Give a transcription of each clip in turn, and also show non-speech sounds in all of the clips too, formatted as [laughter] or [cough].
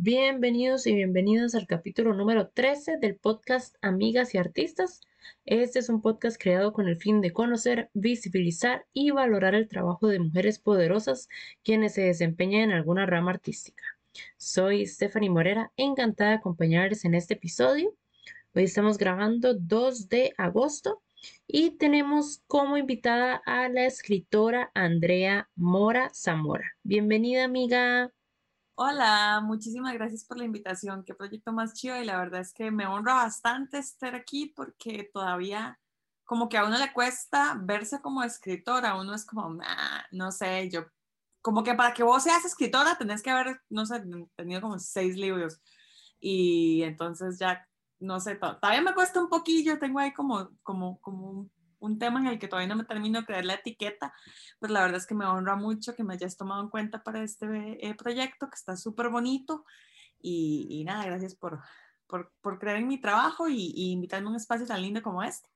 Bienvenidos y bienvenidas al capítulo número 13 del podcast Amigas y Artistas. Este es un podcast creado con el fin de conocer, visibilizar y valorar el trabajo de mujeres poderosas quienes se desempeñan en alguna rama artística. Soy Stephanie Morera, encantada de acompañarles en este episodio. Hoy estamos grabando 2 de agosto y tenemos como invitada a la escritora Andrea Mora Zamora. Bienvenida, amiga. Hola, muchísimas gracias por la invitación. Qué proyecto más chido y la verdad es que me honra bastante estar aquí porque todavía como que a uno le cuesta verse como escritora, uno es como, no sé, yo, como que para que vos seas escritora tenés que haber, no sé, tenido como seis libros y entonces ya, no sé, todavía me cuesta un poquillo, tengo ahí como, como, como un un tema en el que todavía no me termino de creer la etiqueta, pues la verdad es que me honra mucho que me hayas tomado en cuenta para este eh, proyecto que está súper bonito y, nada, gracias por, por, por, creer en mi trabajo y, y invitarme a un espacio tan lindo como este.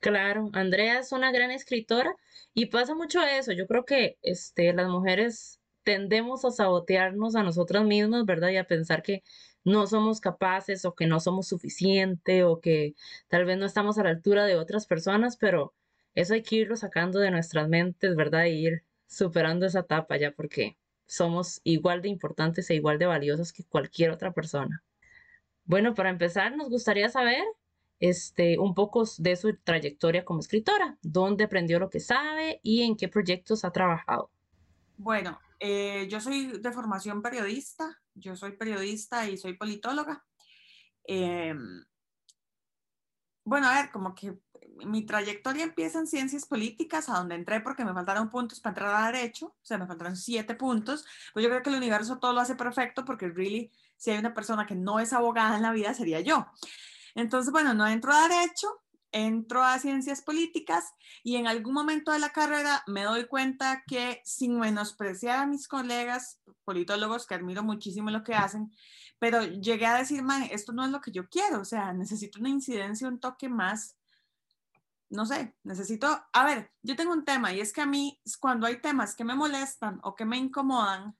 Claro, Andrea es una gran escritora y pasa mucho eso. Yo creo que este, las mujeres tendemos a sabotearnos a nosotras mismas, ¿verdad? Y a pensar que no somos capaces o que no somos suficiente o que tal vez no estamos a la altura de otras personas, pero eso hay que irlo sacando de nuestras mentes, ¿verdad? Y ir superando esa etapa ya porque somos igual de importantes e igual de valiosos que cualquier otra persona. Bueno, para empezar, nos gustaría saber este, un poco de su trayectoria como escritora, dónde aprendió lo que sabe y en qué proyectos ha trabajado. Bueno, eh, yo soy de formación periodista, yo soy periodista y soy politóloga. Em, bueno, a ver, como que mi trayectoria empieza en ciencias políticas, a donde entré porque me faltaron puntos para entrar a derecho, o sea, me faltaron siete puntos, pues yo creo que el universo todo lo hace perfecto porque really, si hay una persona que no es abogada en la vida, sería yo. Entonces, bueno, no entro a derecho, entro a ciencias políticas y en algún momento de la carrera me doy cuenta que sin menospreciar a mis colegas politólogos, que admiro muchísimo lo que hacen, pero llegué a decir, esto no es lo que yo quiero, o sea, necesito una incidencia, un toque más, no sé, necesito, a ver, yo tengo un tema y es que a mí cuando hay temas que me molestan o que me incomodan,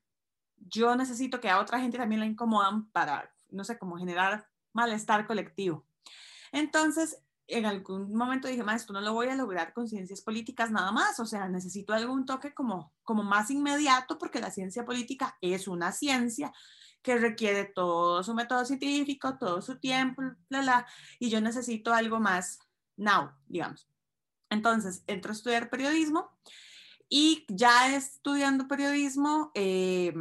yo necesito que a otra gente también la incomodan para, no sé, como generar malestar colectivo. Entonces, en algún momento dije, esto no lo voy a lograr con ciencias políticas nada más, o sea, necesito algún toque como, como más inmediato porque la ciencia política es una ciencia que requiere todo su método científico, todo su tiempo, bla, bla, y yo necesito algo más now, digamos. Entonces, entro a estudiar periodismo y ya estudiando periodismo, eh,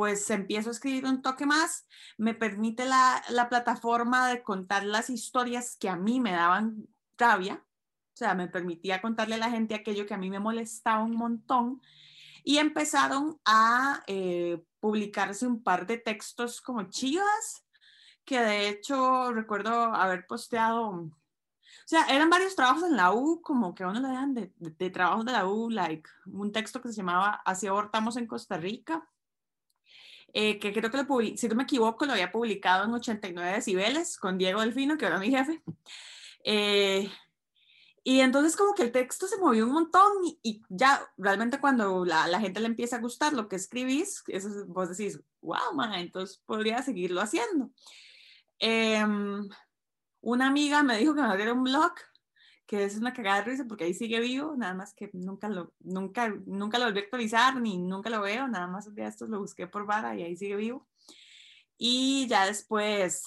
pues empiezo a escribir un toque más, me permite la, la, plataforma de contar las historias que a mí me daban rabia, o sea, me permitía contarle a la gente aquello que a mí me molestaba un montón, y empezaron a eh, publicarse un par de textos como chivas, que de hecho recuerdo haber posteado, o sea, eran varios trabajos en la U, como que a uno le dan de, de, de trabajos de la U, like un texto que se llamaba Así abortamos en Costa Rica, eh, que creo que lo si no me equivoco, lo había publicado en 89 decibeles con Diego Delfino, que era mi jefe. Eh, y entonces como que el texto se movió un montón y, ya realmente cuando la, la, gente le empieza a gustar lo que escribís, eso, vos decís, wow, man, entonces podría seguirlo haciendo. Em, una amiga me dijo que me abriera un blog que es una cagada de risa porque ahí sigue vivo, nada más que nunca lo, nunca, nunca lo volví a actualizar ni nunca lo veo, nada más de estos lo busqué por vara y ahí sigue vivo. Y ya después,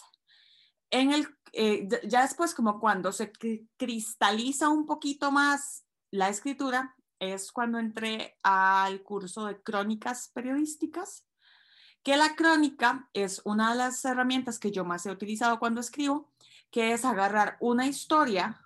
en el, eh, ya después como cuando se cristaliza un poquito más la escritura, es cuando entré al curso de crónicas periodísticas, que la crónica es una de las herramientas que yo más he utilizado cuando escribo, que es agarrar una historia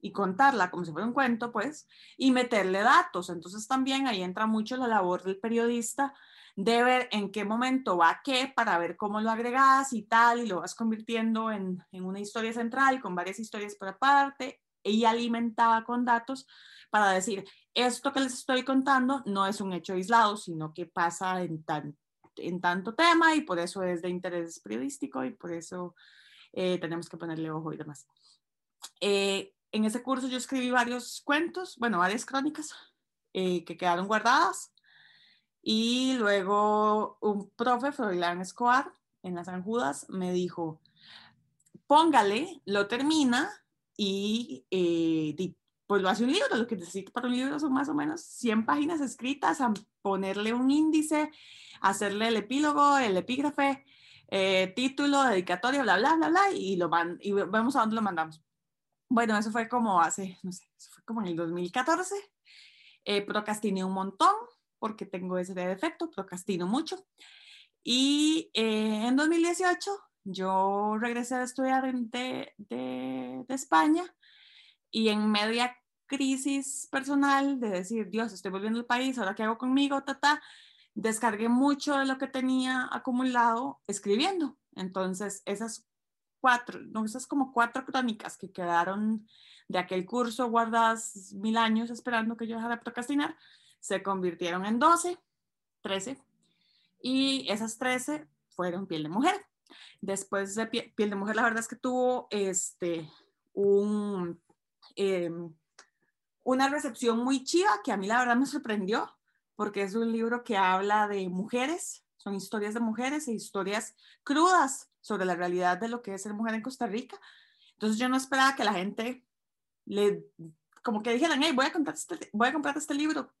y contarla como si fuera un cuento, pues, y meterle datos. Entonces también ahí entra mucho la labor del periodista de ver en qué momento va qué para ver cómo lo agregas y tal, y lo vas convirtiendo en, en una historia central con varias historias por aparte y alimentada con datos para decir, esto que les estoy contando no es un hecho aislado, sino que pasa en, tan, en tanto tema y por eso es de interés periodístico y por eso eh, tenemos que ponerle ojo y demás. Eh, en ese curso yo escribí varios cuentos, bueno, varias crónicas eh, que quedaron guardadas. Y luego un profe, Froilán Escobar, en las San Judas, me dijo, póngale, lo termina y eh, pues lo hace un libro. Lo que necesito para un libro son más o menos 100 páginas escritas, a ponerle un índice, hacerle el epílogo, el epígrafe, eh, título, dedicatoria, bla, bla, bla, bla, y, lo van, y vemos a dónde lo mandamos. Bueno, eso fue como hace, no sé, fue como en el 2014. Eh, procrastiné un montón porque tengo ese defecto, procrastino mucho. Y eh, en 2018 yo regresé a estudiar de, de, de, España y en media crisis personal de decir, Dios, estoy volviendo al país, ahora qué hago conmigo, tata, descargué mucho de lo que tenía acumulado escribiendo. Entonces, esas cuatro, no, esas como cuatro crónicas que quedaron de aquel curso guardadas mil años esperando que yo dejara de procrastinar, se convirtieron en 12, 13, y esas 13 fueron piel de mujer. Después de piel de mujer, la verdad es que tuvo este, un, em, una recepción muy chiva que a mí la verdad me sorprendió, porque es un libro que habla de mujeres, son historias de mujeres e historias crudas sobre la realidad de lo que es ser mujer en Costa Rica. Entonces yo no esperaba que la gente le, como que dijeran, hey, voy a, comprar este, voy a comprar este libro.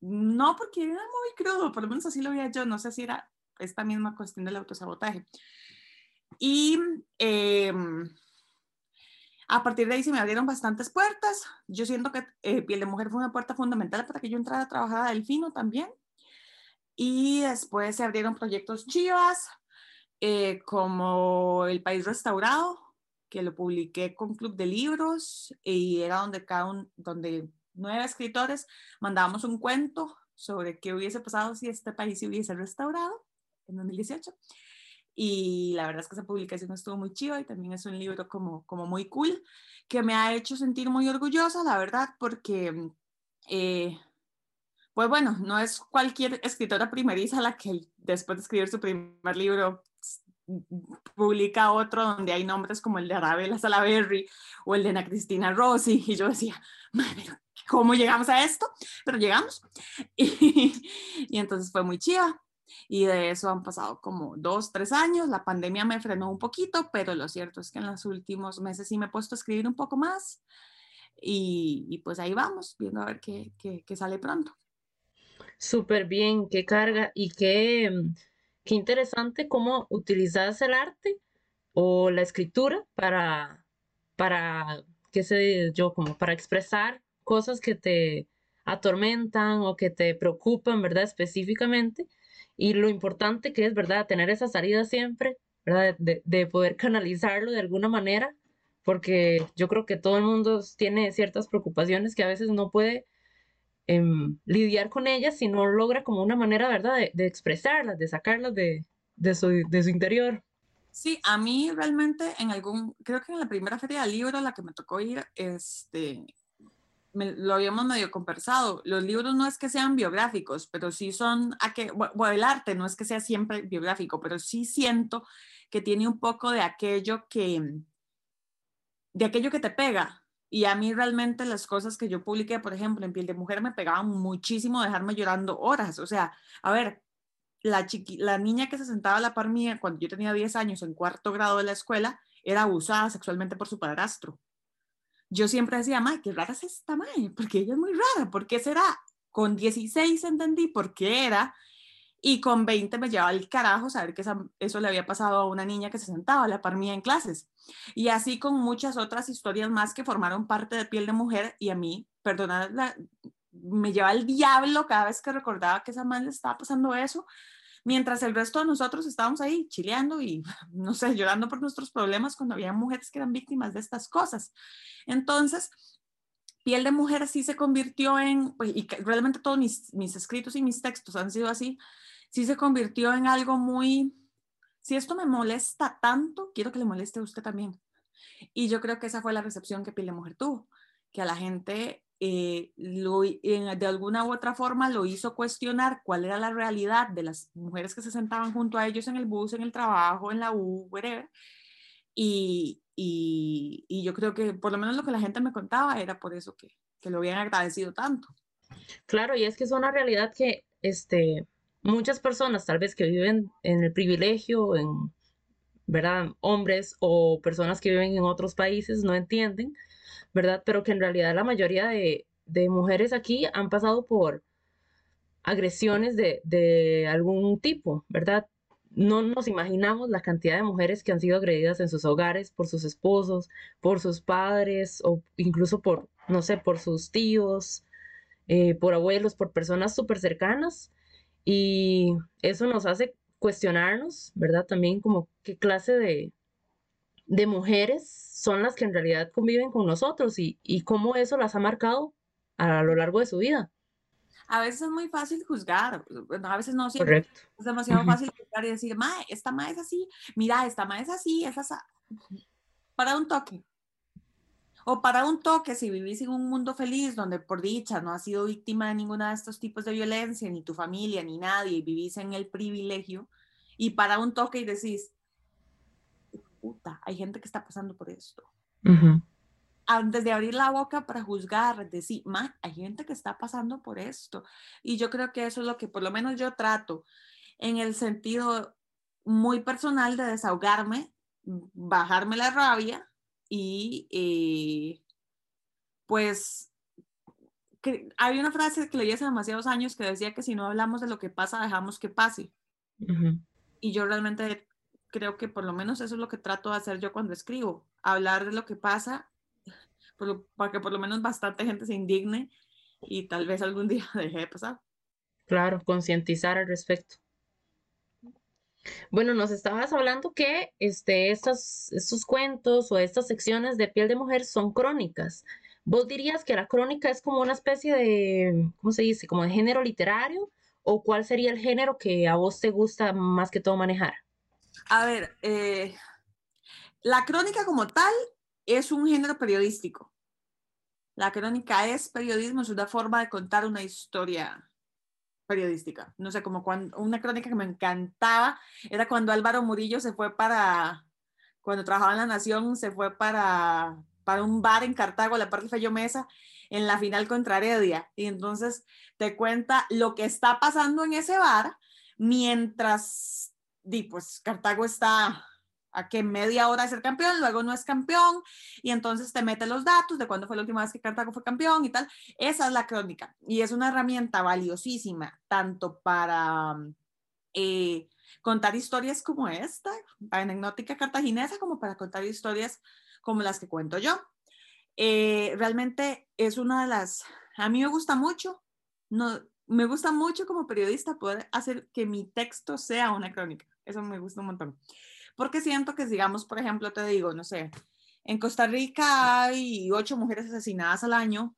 No, porque era muy crudo, por lo menos así lo veía yo, no sé si era esta misma cuestión del autosabotaje. Y em, a partir de ahí se me abrieron bastantes puertas. Yo siento que eh, Piel de Mujer fue una puerta fundamental para que yo entrara a trabajar a Delfino también. Y después se abrieron proyectos chivas, eh, como El País Restaurado, que lo publiqué con Club de Libros y era donde cada un, donde nueve escritores mandábamos un cuento sobre qué hubiese pasado si este país se hubiese restaurado en 2018. Y la verdad es que esa publicación estuvo muy chiva y también es un libro como, como muy cool, que me ha hecho sentir muy orgullosa, la verdad, porque, eh, pues bueno, no es cualquier escritora primeriza la que después de escribir su primer libro publica otro donde hay nombres como el de Arabella Salaberry o el de Ana Cristina Rossi y yo decía, madre, ¿cómo llegamos a esto? Pero llegamos [laughs] y, entonces fue muy chiva y de eso han pasado como dos, tres años, la pandemia me frenó un poquito, pero lo cierto es que en los últimos meses sí me he puesto a escribir un poco más y, y pues ahí vamos, viendo a ver qué, qué, qué sale pronto. Súper bien, qué carga y qué qué interesante cómo utilizas el arte o la escritura para, para, qué sé yo, como para expresar cosas que te atormentan o que te preocupan, ¿verdad? Específicamente. Y lo importante que es, ¿verdad? Tener esa salida siempre, ¿verdad? De, de poder [laughs] canalizarlo de alguna manera, porque yo creo que todo el mundo tiene ciertas preocupaciones que a veces no puede Em, lidiar con ellas si no logra como una manera, ¿verdad?, de, de expresarlas, de sacarlas de, de, su, de su interior. Sí, a mí realmente en algún, creo que en la primera feria del libro, la que me tocó ir, este, lo habíamos medio conversado. Los libros no es que sean biográficos, pero sí son, a que, bueno, el arte no es que sea siempre biográfico, pero sí siento que tiene un poco de aquello que, de aquello que te pega, y a mí realmente las cosas que yo publiqué, por ejemplo, en Piel de Mujer, me pegaban muchísimo dejarme llorando horas. O sea, a ver, la, chiqui, la niña que se sentaba a la par mía cuando yo tenía 10 años en cuarto grado de la escuela era abusada sexualmente por su padrastro. Yo siempre decía, May, qué rara es esta May, porque ella es muy rara, ¿por qué será? Con 16 entendí por qué era, y con 20 me llevaba el carajo saber que eso le había pasado a una niña que se sentaba a la par mía en clases. Y así con muchas otras historias más que formaron parte de Piel de Mujer y a mí, perdonad, me lleva el diablo cada vez que recordaba que esa madre le estaba pasando eso, mientras el resto de nosotros estábamos ahí chileando y, [laughs] no sé, llorando por nuestros problemas cuando había mujeres que eran víctimas de estas cosas. Entonces, Piel de Mujer sí se convirtió en, pues, y realmente todos mis, mis escritos y mis textos han sido así, sí se convirtió en algo muy, si esto me molesta tanto, quiero que le moleste a usted también. Y yo creo que esa fue la recepción que Piel de Mujer tuvo, que a la gente eh, lo, de alguna u otra forma lo hizo cuestionar cuál era la realidad de las mujeres que se sentaban junto a ellos en el bus, en el trabajo, en la U, whatever. Y, y, yo creo que por lo menos lo que la gente me contaba era por eso que, lo habían agradecido tanto. Claro, y es que es una realidad que este, muchas personas tal vez que viven en el privilegio, en, ¿verdad? Hombres o personas que viven en otros países no entienden, ¿verdad? Pero que en realidad la mayoría de, mujeres aquí han pasado por agresiones de algún tipo, ¿verdad? No nos imaginamos la cantidad de mujeres que han sido agredidas en sus hogares por sus esposos, por sus padres o incluso por, no sé, por sus tíos, eh, por abuelos, por personas súper cercanas. Y eso nos hace cuestionarnos, ¿verdad? También como qué clase de, de mujeres son las que en realidad conviven con nosotros y, y cómo eso las ha marcado a lo largo de su vida a veces es muy fácil juzgar, a veces no siempre. Correcto. Es demasiado fácil y decir, ma, esta ma es así, mira, esta ma es así, es así. Para un toque. O para un toque, si vivís en un mundo feliz donde por dicha no has sido víctima de ninguno de estos tipos de violencia, ni tu familia, ni nadie, y vivís en el privilegio, y para un toque y decís, puta, hay gente que está pasando por esto antes de abrir la boca para juzgar, decir, ma, hay gente que está pasando por esto. Y yo creo que eso es lo que por lo menos yo trato en el sentido muy personal de desahogarme, bajarme la rabia y eh, pues que, hay una frase que leí hace demasiados años que decía que si no hablamos de lo que pasa, dejamos que pase. Y yo realmente creo que por lo menos eso es lo que trato de hacer yo cuando escribo, hablar de lo que pasa para que por lo menos bastante gente se indigne y tal vez algún día [laughs] deje de pasar. Claro, concientizar al respecto. Bueno, nos estabas hablando que este, estos, estos cuentos o estas secciones de piel de mujer son crónicas. ¿Vos dirías que la crónica es como una especie de, ¿cómo se dice? Como de género literario? ¿O cuál sería el género que a vos te gusta más que todo manejar? A ver, eh, la crónica como tal es un género periodístico. La crónica es periodismo, es una forma de contar una historia periodística. No sé, como cuando una crónica que me encantaba era cuando Álvaro Murillo se fue para, cuando trabajaba en La Nación, se fue para, para un bar en Cartago, la parte de Fello Mesa, en la final contra Heredia. Y entonces te cuenta lo que está pasando en ese bar mientras, di, pues Cartago está a que media hora de ser campeón, luego no es campeón, y entonces te mete los datos de cuándo fue la última vez que Cartago fue campeón y tal. Esa es la crónica, y es una herramienta valiosísima, tanto para eh, contar historias como esta, anecdótica cartaginesa, como para contar historias como las que cuento yo. Eh, realmente es una de las, a mí me gusta mucho, no, me gusta mucho como periodista poder hacer que mi texto sea una crónica. Eso me gusta un montón porque siento que, digamos, por ejemplo, te digo, no sé, en Costa Rica hay ocho mujeres asesinadas al año.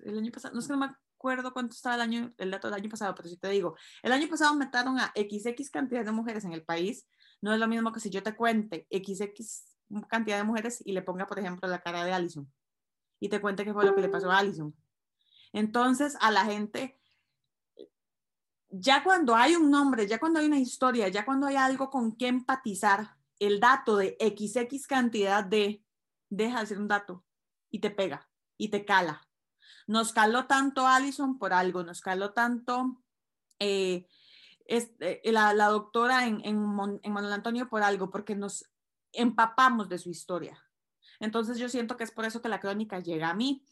El año pasado, no sé, no me acuerdo cuánto estaba el año, el dato del año pasado, pero si te digo, el año pasado mataron a XX cantidad de mujeres en el país. No es lo mismo que si yo te cuente XX cantidad de mujeres y le ponga, por ejemplo, la cara de Allison y te cuente qué fue lo que le pasó a Allison. Entonces, a la gente ya cuando hay un nombre, ya cuando hay una historia, ya cuando hay algo con que empatizar, el dato de XX cantidad de deja de ser un dato y te pega y te cala. Nos caló tanto Allison por algo, nos caló tanto eh, este, la, doctora en, en, en Manuel Antonio por algo, porque nos empapamos de su historia. Entonces yo siento que es por eso que la crónica llega a mí.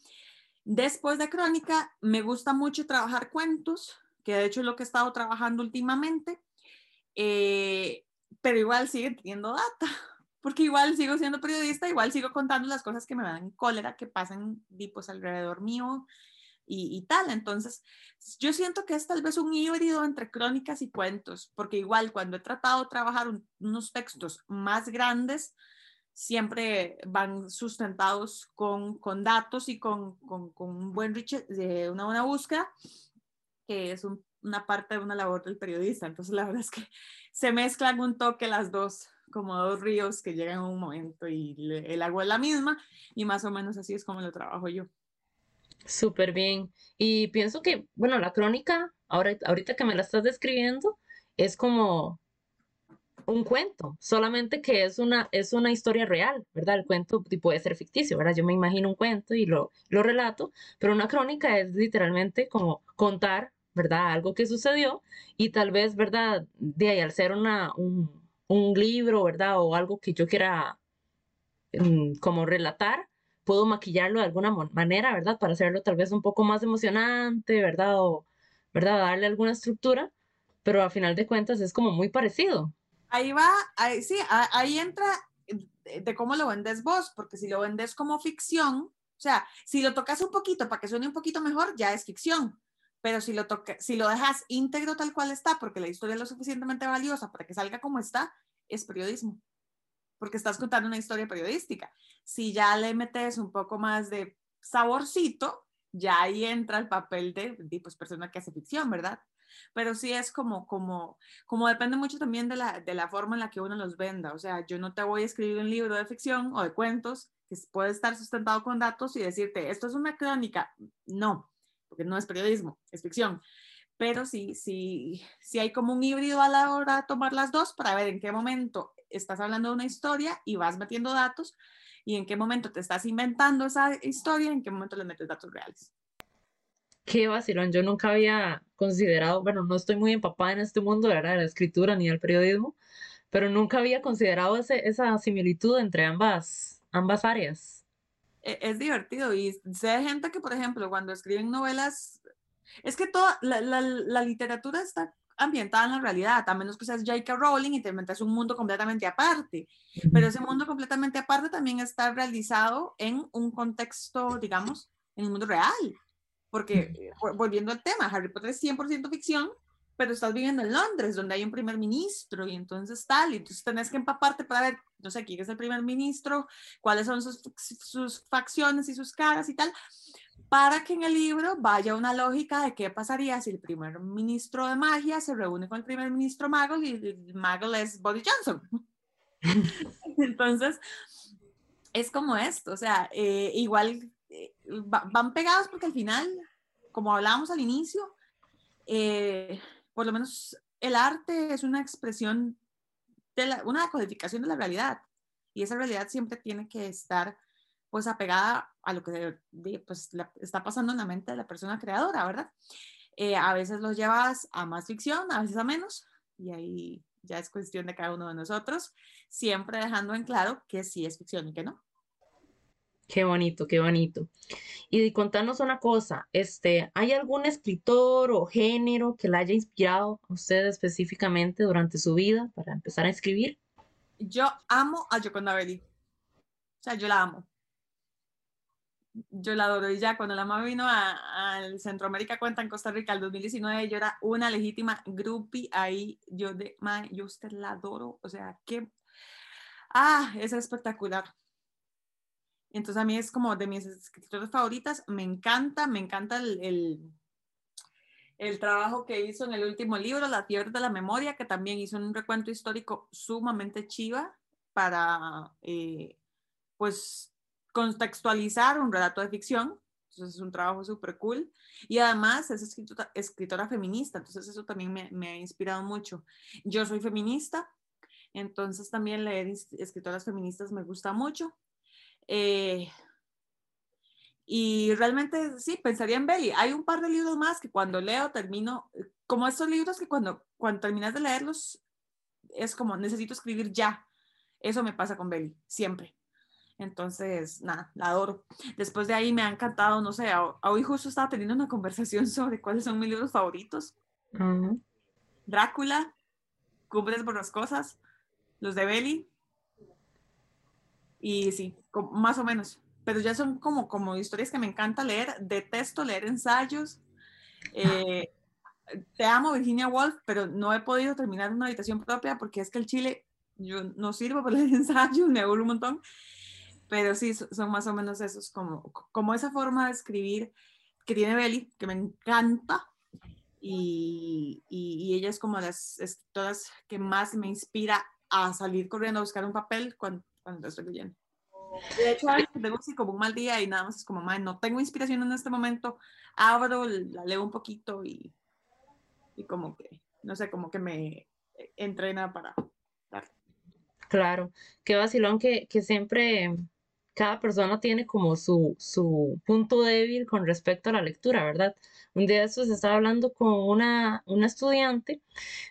Después de crónica, me gusta mucho trabajar cuentos, que de hecho es lo que he estado trabajando últimamente, eh, pero igual sigue teniendo data, [laughs] porque igual sigo siendo periodista, igual sigo contando las cosas que me dan cólera, que pasan pues, alrededor mío y, tal. Entonces, yo siento que es tal vez un híbrido entre crónicas y cuentos, porque igual cuando he tratado de trabajar unos textos más grandes, siempre van sustentados con, con datos y con, con, con un buen de una buena búsqueda que es una parte de una labor del periodista. Entonces, la verdad es que [laughs] se mezclan un toque las dos, como dos ríos que llegan en un momento y el agua es la misma y más o menos así es como lo trabajo yo. Súper bien. Y pienso que, bueno, la crónica, ahora, ahorita que me la estás describiendo, es como un cuento, solamente que es una, es una historia real, ¿verdad? El cuento puede ser ficticio, ¿verdad? Yo me imagino un cuento y lo, lo relato, pero una crónica es literalmente como contar ¿verdad? Algo que sucedió y tal vez, ¿verdad? De ahí al ser una, un, un libro, ¿verdad? O algo que yo quiera mm, como relatar, puedo maquillarlo de alguna manera, ¿verdad? Para hacerlo tal vez un poco más emocionante, ¿verdad? O, ¿verdad? Darle alguna estructura, pero a final de cuentas es como muy parecido. Ahí va, ahí, sí, ahí entra de cómo lo vendes vos, porque si lo vendes como ficción, o sea, si lo tocas un poquito para que suene un poquito mejor, ya es ficción. Pero si lo, toca, si lo dejas íntegro tal cual está, porque la historia es lo suficientemente valiosa para que salga como está, es periodismo. Porque estás contando una historia periodística. Si ya le metes un poco más de saborcito, ya ahí entra el papel de, de pues, persona que hace ficción, ¿verdad? Pero sí es como, como, como depende mucho también de la, de la forma en la que uno los venda. O sea, yo no te voy a escribir un libro de ficción o de cuentos que puede estar sustentado con datos y decirte, esto es una crónica. No, porque no es periodismo, es ficción. Pero sí, sí, sí hay como un híbrido a la hora de tomar las dos para ver en qué momento estás hablando de una historia y vas metiendo datos y en qué momento te estás inventando esa historia, en qué momento le metes datos reales. Qué vacilón, yo nunca había considerado, bueno, no estoy muy empapada en este mundo de la escritura ni del periodismo, pero nunca había considerado ese, esa similitud entre ambas, ambas áreas. E, es divertido y sé gente que, por ejemplo, cuando escriben novelas, es que toda la, la, la literatura está ambientada en la realidad, a menos que seas J.K. Rowling y te inventas un mundo completamente aparte. Pero ese mundo completamente aparte también está realizado en un contexto, digamos, en el mundo real. Porque, volviendo al tema, Harry Potter es 100% ficción, pero estás viviendo en Londres, donde hay un primer ministro y entonces tal, y entonces tenés que empaparte para ver, no sé, quién es el primer ministro, cuáles son sus, sus facciones y sus caras y tal, para que en el libro vaya una lógica de qué pasaría si el primer ministro de magia se reúne con el primer ministro mago y el mago es Bobby Johnson. [laughs] entonces, es como esto, o sea, eh, igual eh, van pegados porque al final, como hablábamos al inicio, eh, por lo menos el arte es una expresión de una codificación de la realidad y esa realidad siempre tiene que estar pues apegada a lo que pues, está pasando en la mente de la persona creadora, ¿verdad? Eh, a veces los llevas a más ficción, a veces a menos, y ahí ya es cuestión de cada uno de nosotros, siempre dejando en claro que sí es ficción y que no. Qué bonito, qué bonito. Y contanos una cosa, este, ¿hay algún escritor o género que la haya inspirado a usted específicamente durante su vida para empezar a escribir? Yo amo a Yoconda Belli. O sea, yo la amo. Yo la adoro. Y ya cuando la mamá vino al Centroamérica Cuenta en Costa Rica el 2019, yo era una legítima groupie ahí. Yo de, yo usted la adoro. O sea, que, ah, es espectacular. Entonces a mí es como de mis escritoras favoritas, me encanta, me encanta el, el, trabajo que hizo en el último libro, La fiebre de la memoria, que también hizo un recuento histórico sumamente chiva para, eh, pues, contextualizar un relato de ficción. Entonces es un trabajo súper cool. Y además es escritora, escritora feminista, entonces eso también me, me, ha inspirado mucho. Yo soy feminista, entonces también leer escritoras feministas me gusta mucho. Eh, y realmente sí, pensaría en Belly. Hay un par de libros más que cuando leo termino, como estos libros que cuando, cuando terminas de leerlos es como necesito escribir ya. Eso me pasa con Belly, siempre. Entonces, nada, la adoro. Después de ahí me ha encantado, no sé, hoy justo estaba teniendo una conversación [laughs] sobre cuáles son mis libros favoritos. Drácula, Cumbres Borrascosas, los de Belly, y sí, más o menos. Pero ya son como, como historias que me encanta leer. Detesto leer ensayos. Eh, te amo, Virginia Woolf, pero no he podido terminar una habitación propia porque es que el chile, yo no sirvo para leer [laughs] ensayos, me aburro un montón. Pero sí, son más o menos esos, como, como esa forma de escribir que tiene Belly, que me encanta. Y, y, ella es como las escritoras que más me inspira a salir corriendo a buscar un papel cuando, cuando estoy leyendo. De hecho, tengo así como un mal día y nada más es como, no tengo inspiración en este momento, abro, la leo un poquito y, y como que, no sé, como que me entrena para Claro, qué vacilón que, que siempre cada persona tiene como su, su punto débil con respecto a la lectura, ¿verdad? Un día de estos estaba hablando con una, una estudiante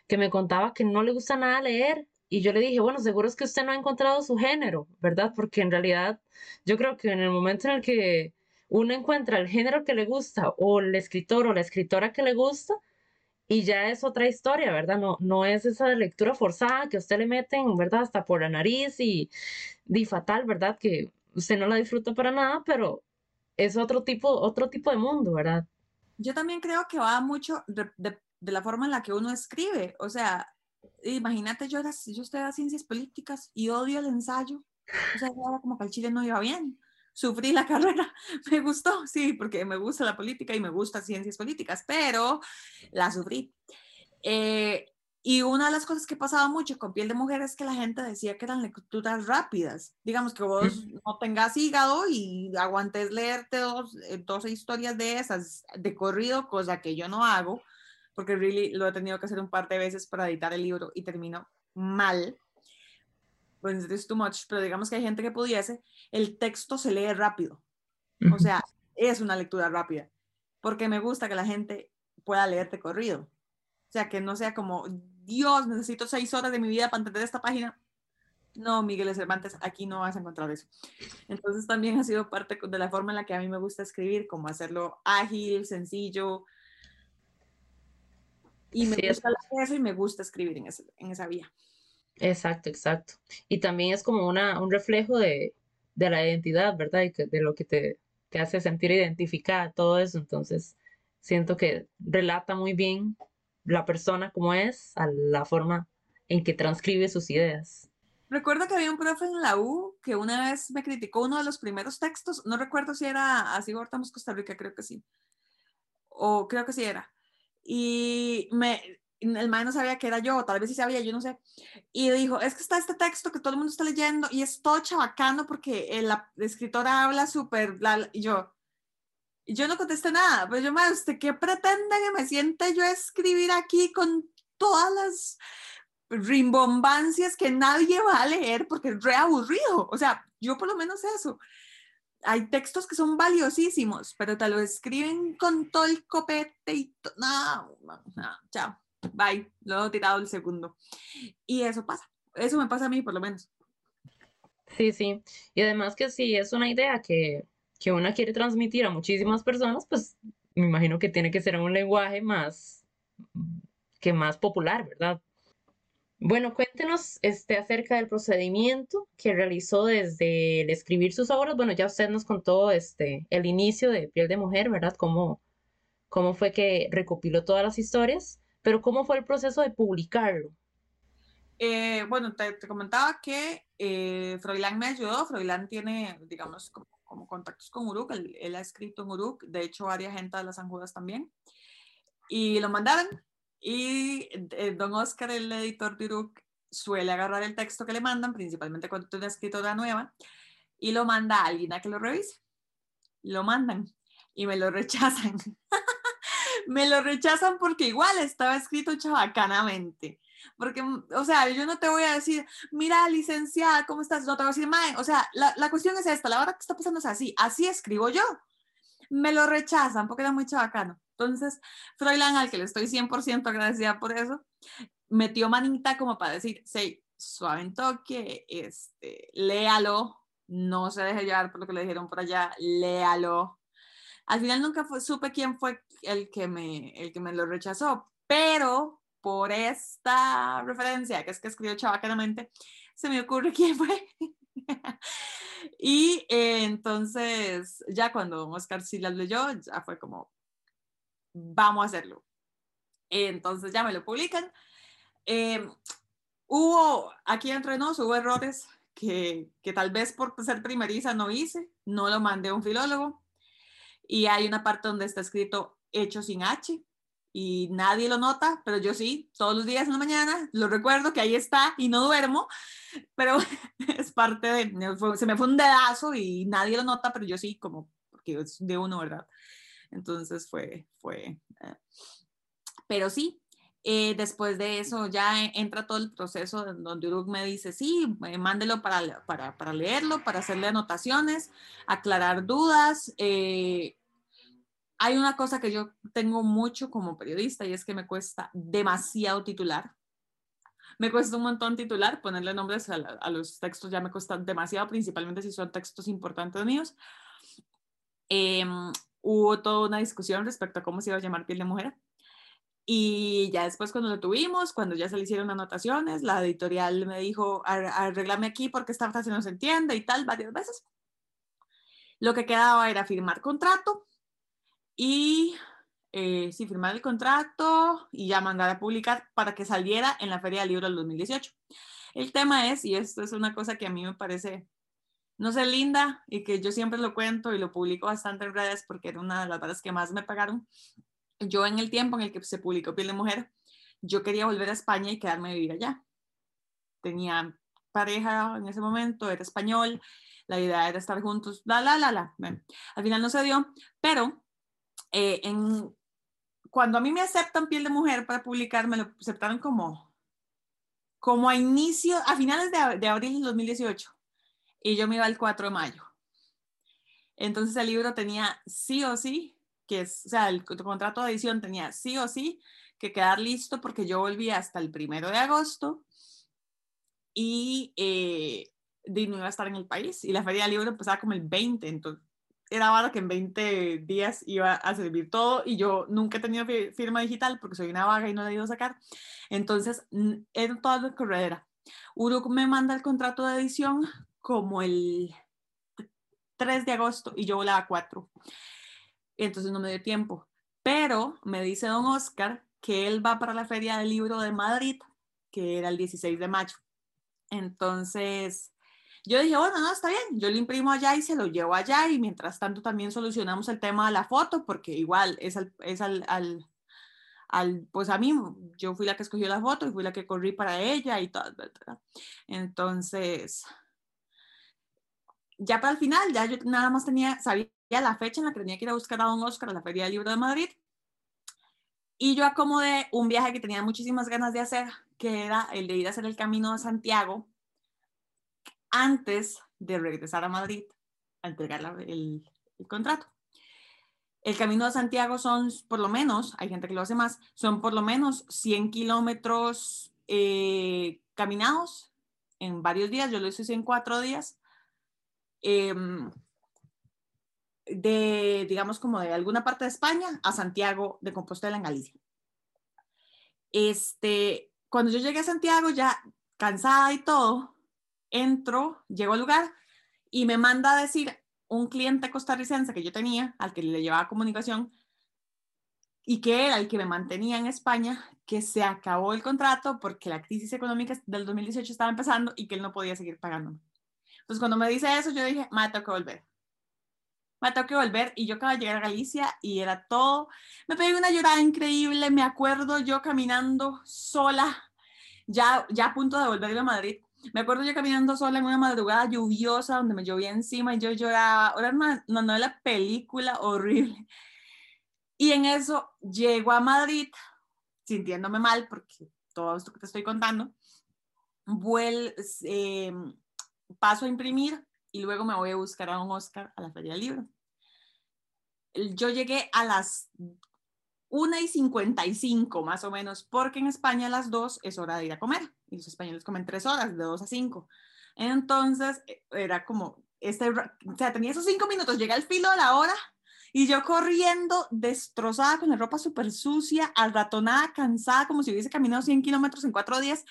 que me contaba que no le gusta nada leer y yo le dije, bueno, seguro es que usted no ha encontrado su género, ¿verdad? Porque en realidad yo creo que en el momento en el que uno encuentra el género que le gusta o el escritor o la escritora que le gusta, y ya es otra historia, ¿verdad? No, no es esa lectura forzada que usted le meten, ¿verdad? Hasta por la nariz y, di fatal, ¿verdad? Que usted no la disfruta para nada, pero es otro tipo, otro tipo de mundo, ¿verdad? Yo también creo que va mucho de, de la forma en la que uno escribe. O sea, imagínate, yo, era, yo estudiaba ciencias políticas y odio el ensayo. O sea, era como que el Chile no iba bien. Sufrí la [laughs] carrera, me gustó, sí, porque me gusta la política y me gusta ciencias políticas, pero la sufrí. Eh, y una de las cosas que pasaba mucho con piel de mujer es que la gente decía que eran lecturas rápidas. Digamos que vos no tengas hígado y aguantes leerte dos, 12 eh, historias de esas de corrido, cosa que yo no hago porque really lo he tenido que hacer un par de veces para editar el libro y termino mal. Pues es too much, pero digamos que hay gente que pudiese, el texto se lee rápido. O sea, es una lectura rápida, porque me gusta que la gente pueda leerte corrido. O sea, que no sea como, Dios, necesito seis horas de mi vida para entender esta página. No, Miguel Cervantes, aquí no vas a encontrar eso. Entonces también ha sido parte de la forma en la que a mí me gusta escribir, como hacerlo ágil, sencillo, y me gusta eso y me gusta escribir en, en esa vía. Exacto, exacto. Y también es como una, un reflejo de, de la identidad, ¿verdad? Y de lo que te, te hace sentir identificada, todo eso. Entonces, siento que relata muy bien la persona como es, a la forma en que transcribe sus ideas. Recuerdo que había un profe en la U que una vez me criticó uno de los primeros textos, no recuerdo si era Así Hortamos Costa Rica, creo que sí, o creo que sí era, y me, el maestro no sabía que era yo, tal vez sí sabía, yo no sé. Y dijo, es que está este texto que todo el mundo está leyendo y es todo chabacano porque la escritora habla súper, y yo, yo no contesté nada, pero yo, me ¿usted qué pretende que me siente yo a escribir aquí con todas las rimbombancias que nadie va a leer porque es re aburrido? O sea, yo por lo menos eso hay textos que son valiosísimos, pero te lo escriben con todo el copete y no, no, chao, bye, lo he tirado el segundo. Y eso pasa, eso me pasa a mí por lo menos. Sí, sí, y además que si es una idea que, que una quiere transmitir a muchísimas personas, pues me imagino que tiene que ser un lenguaje más, que más popular, ¿verdad? Bueno, cuéntenos este, acerca del procedimiento que realizó desde el escribir sus obras. Bueno, ya usted nos contó este, el inicio de Piel de Mujer, ¿verdad? Cómo, cómo fue que recopiló todas las historias, pero ¿cómo fue el proceso de publicarlo? Eh, bueno, te, comentaba que eh, Froilán me ayudó. Froilán tiene, digamos, como, contactos con Uruk. Él, ha escrito en Uruk. De hecho, varias gente de las Anjudas también. Y lo mandaron y eh, don Oscar, el editor de Uruk, suele agarrar el texto que le mandan, principalmente cuando tiene una escritora nueva, y lo manda a alguien a que lo revise. Lo mandan y me lo [laughs] rechazan. [laughs] me lo rechazan porque igual estaba escrito chabacanamente. Porque, o sea, yo no te voy a decir, mira, licenciada, ¿cómo estás? No te voy a decir, mae, o sea, la, la cuestión es esta, la verdad que está pasando es así, así escribo yo. Me lo rechazan porque era muy chabacano. Entonces, Froilán, al que le estoy 100% agradecida por eso, metió manita como para decir, sí, suave en toque, este, léalo, no se deje llevar por lo que le dijeron por allá, léalo. Al final nunca fue, supe quién fue el que, me, el que me lo rechazó, pero por esta referencia, que es que escribió chabacanamente, se me ocurre quién fue. [laughs] y eh, entonces, ya cuando Oscar sí las leyó, ya fue como, vamos a hacerlo. Entonces ya me lo publican. Em, hubo, aquí entre nos, hubo errores que, que, tal vez por ser primeriza no hice, no lo mandé a un filólogo. Y hay una parte donde está escrito hecho sin H y nadie lo nota, pero yo sí, todos los días en la mañana lo recuerdo que ahí está y no duermo, pero [laughs] es parte de, se me fue un dedazo y nadie lo nota, pero yo sí, como porque es de uno, ¿verdad? Entonces fue, fue, eh, pero sí, Eh, después de eso ya entra todo el proceso donde Uruk me dice, sí, eh, mándelo para, para, para, leerlo, para hacerle anotaciones, aclarar dudas. Eh, hay una cosa que yo tengo mucho como periodista y es que me cuesta demasiado titular. Me cuesta un montón titular, ponerle nombres a, los textos ya me cuesta demasiado, principalmente si son textos importantes míos. Em, hubo toda una discusión respecto a cómo se iba a llamar piel de mujer y ya después cuando lo tuvimos, cuando ya se le hicieron anotaciones, la editorial me dijo, arreglame aquí porque esta frase no se entiende y tal, varias veces. Lo que quedaba era firmar contrato y eh, sí, firmar el contrato y ya mandar a publicar para que saliera en la Feria del Libro del 2018. El tema es, y esto es una cosa que a mí me parece, no sé, linda y que yo siempre lo cuento y lo publico bastante en redes porque era una de las cosas que más me pagaron, yo en el tiempo en el que se publicó Piel de Mujer, yo quería volver a España y quedarme a vivir allá. Tenía pareja en ese momento, era español, la idea era estar juntos, la, la, la, la. al final no se dio, pero eh, en, cuando a mí me aceptan Piel de Mujer para publicar, me lo aceptaron como, como a inicio, a finales de, de abril del 2018, y yo me iba el 4 de mayo. Entonces el libro tenía sí o sí que es, o sea, el contrato de edición tenía sí o sí que quedar listo porque yo volví hasta el primero de agosto y eh, no iba a estar en el país y la feria del libro empezaba como el 20, entonces era ahora que en 20 días iba a servir todo y yo nunca he tenido firma digital porque soy una vaga y no la he ido a sacar, entonces era todo de corredera. Uruk me manda el contrato de edición como el 3 de agosto y yo volaba 4 entonces no me dio tiempo. Pero me dice don Oscar que él va para la Feria del Libro de Madrid, que era el 16 de mayo. Entonces, yo dije, bueno, no, está bien, yo lo imprimo allá y se lo llevo allá y mientras tanto también solucionamos el tema de la foto, porque igual es al, es al, al, al pues a mí, yo fui la que escogió la foto y fui la que corrí para ella y todo. Entonces, ya para el final, ya yo nada más tenía, sabía la fecha en la que tenía que ir a buscar a Don Oscar a la Feria del Libro de Madrid. Y yo acomodé un viaje que tenía muchísimas ganas de hacer, que era el de ir a hacer el camino de Santiago antes de regresar a Madrid a entregar el, contrato. El camino de Santiago son por lo menos, hay gente que lo hace más, son por lo menos 100 kilómetros eh, caminados en varios días. Yo lo hice en cuatro días. Em, de, digamos, como de alguna parte de España a Santiago de Compostela en Galicia. Este, cuando yo llegué a Santiago, ya cansada y todo, entro, llego al lugar y me manda a decir un cliente costarricense que yo tenía, al que le llevaba comunicación, y que era el que me mantenía en España, que se acabó el contrato porque la crisis económica del 2018 estaba empezando y que él no podía seguir pagándome. Entonces, cuando me dice eso, yo dije, me tengo que volver me tengo que volver y yo acabo de llegar a Galicia y era todo, me pegué una llorada increíble, me acuerdo yo caminando sola, ya, ya a punto de volver a Madrid, me acuerdo yo caminando sola en una madrugada lluviosa donde me llovía encima y yo lloraba, una, una novela película horrible. Y en eso llego a Madrid sintiéndome mal porque todo esto que te estoy contando, vuel, eh, paso a imprimir y luego me voy a buscar a un Oscar a la Feria del Libro. Yo llegué a las 1 y 55 más o menos, porque en España a las 2 es hora de ir a comer y los españoles comen 3 horas, de 2 a 5. Entonces eh, era como, este, o sea, tenía esos 5 minutos, llegué al filo de la hora y yo corriendo, destrozada, con la ropa súper sucia, ratonada, cansada, como si hubiese caminado 100 kilómetros en 4 días.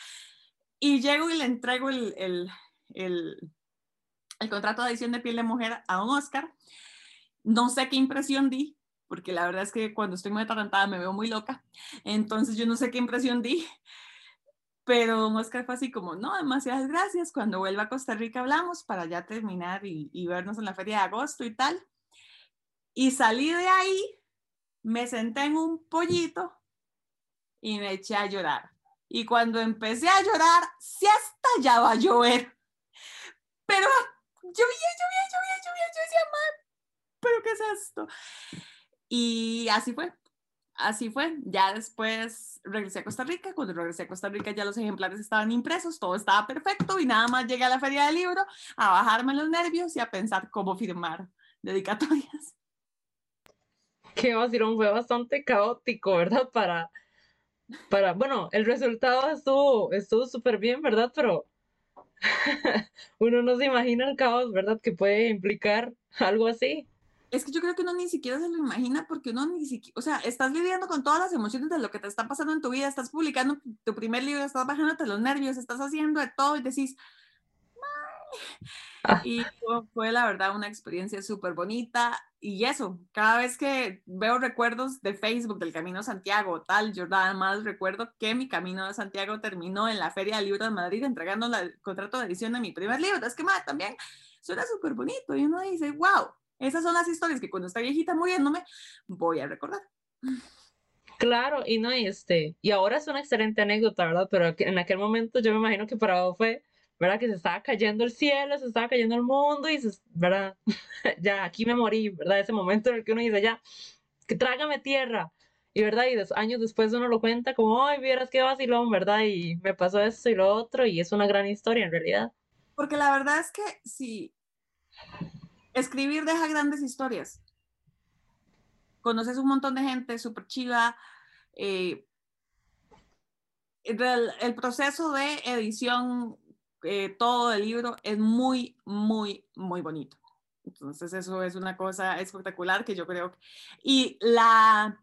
Y llego y le entrego el, el, el, contrato de edición de piel de mujer a don Oscar. No sé qué impresión di, porque la verdad es que cuando estoy muy atarantada me veo muy loca. Entonces yo no sé qué impresión di. Pero don Oscar fue así como, no, demasiadas gracias. Cuando vuelva a Costa Rica hablamos para ya terminar y, vernos en la feria de agosto y tal. Y salí de ahí, me senté en un pollito y me eché a llorar. Y cuando empecé a llorar, se estallaba a llover. Pero llovía, llovía, llovía, llovía. Yo decía, pero ¿qué es esto? Y así fue. así fue. Ya después regresé a Costa Rica. Cuando regresé a Costa Rica ya los ejemplares estaban impresos, todo estaba perfecto y nada más llegué a la feria del libro a bajarme los nervios y a pensar cómo firmar dedicatorias. Qué vacilón, fue bastante caótico, ¿verdad? Para, para, bueno, el resultado estuvo estuvo súper bien, ¿verdad? Pero [laughs] uno no se imagina el caos, ¿verdad? Que puede implicar algo así es que yo creo que uno ni siquiera se lo imagina porque uno ni siquiera, o sea, estás lidiando con todas las emociones de lo que te está pasando en tu vida, estás publicando tu primer libro, estás bajándote los nervios, estás haciendo de todo y decís. [laughs] y fue la verdad una experiencia súper bonita y eso, cada vez que veo recuerdos de Facebook del Camino Santiago, tal, yo nada más recuerdo que mi Camino de Santiago terminó en la Feria del Libro de Madrid entregando el contrato de edición de mi primer libro, es que más también suena súper bonito y uno dice, wow, esas son las historias que cuando está viejita muriéndome voy a recordar. Claro, y no, y este, y ahora es una excelente anécdota, ¿verdad? Pero en aquel momento yo me imagino que para vos fue, ¿verdad? Que se estaba cayendo el cielo, se estaba cayendo el mundo y, se, ¿verdad? [laughs] ya, aquí me morí, ¿verdad? Ese momento en el que uno dice, ya, que trágame tierra. Y, ¿verdad? Y años después uno lo cuenta como, ay, vieras qué vacilón, ¿verdad? Y me pasó esto y lo otro, y es una gran historia en realidad. Porque la verdad es que si escribir deja grandes historias. Conoces un montón de gente súper chiva. Eh, el, proceso de edición, eh, todo el libro es muy, muy, muy bonito. Entonces eso es una cosa espectacular que yo creo. Y la,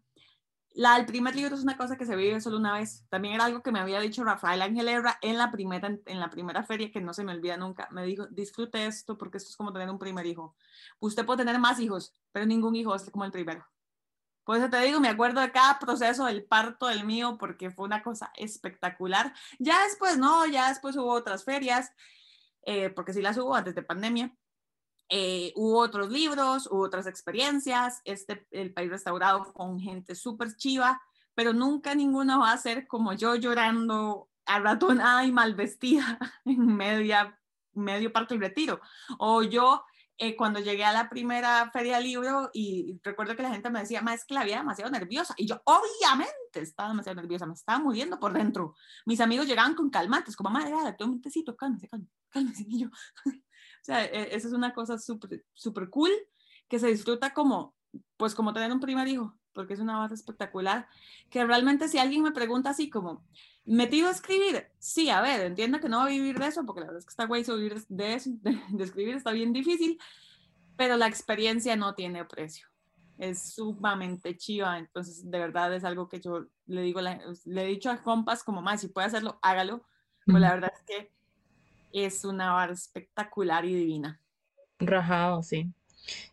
la, el primer libro es una cosa que se vive solo una vez. También era algo que me había dicho Rafael Ángel Herra en la primera, en la primera feria, que no se me olvida nunca. Me dijo, disfrute esto porque esto es como tener un primer hijo. Usted puede tener más hijos, pero ningún hijo es como el primero. Por eso te digo, me acuerdo de cada proceso del parto del mío porque fue una cosa espectacular. Ya después, no, ya después hubo otras ferias, eh, porque sí las hubo antes de pandemia eh, hubo otros libros, hubo otras experiencias, este, El País Restaurado con gente súper chiva, pero nunca ninguna va a ser como yo llorando arratonada y mal vestida [laughs] en media, medio parque y retiro. O yo eh, cuando llegué a la primera feria libro y recuerdo que la gente me decía, más es que la había demasiado nerviosa. Y yo, obviamente, estaba demasiado nerviosa, me estaba muriendo por dentro. Mis amigos llegaban con calmantes, como, madre, tome un tecito, cálmese, cálmese, cálmese. Y yo, [laughs] o sea, e, esa es una cosa súper super cool que se disfruta como, pues como tener un primer hijo, porque es una base espectacular, que realmente si alguien me pregunta así como, ¿metido a escribir? Sí, a ver, entiendo que no va a vivir de eso, porque la verdad es que está güey vivir de eso, [laughs] de, escribir está bien difícil, pero la experiencia no tiene precio. Es sumamente chiva, entonces de verdad es algo que yo le digo, le he dicho a compas como más, si puede hacerlo, hágalo, pues la verdad es que es una barra espectacular y divina. Rajado, sí.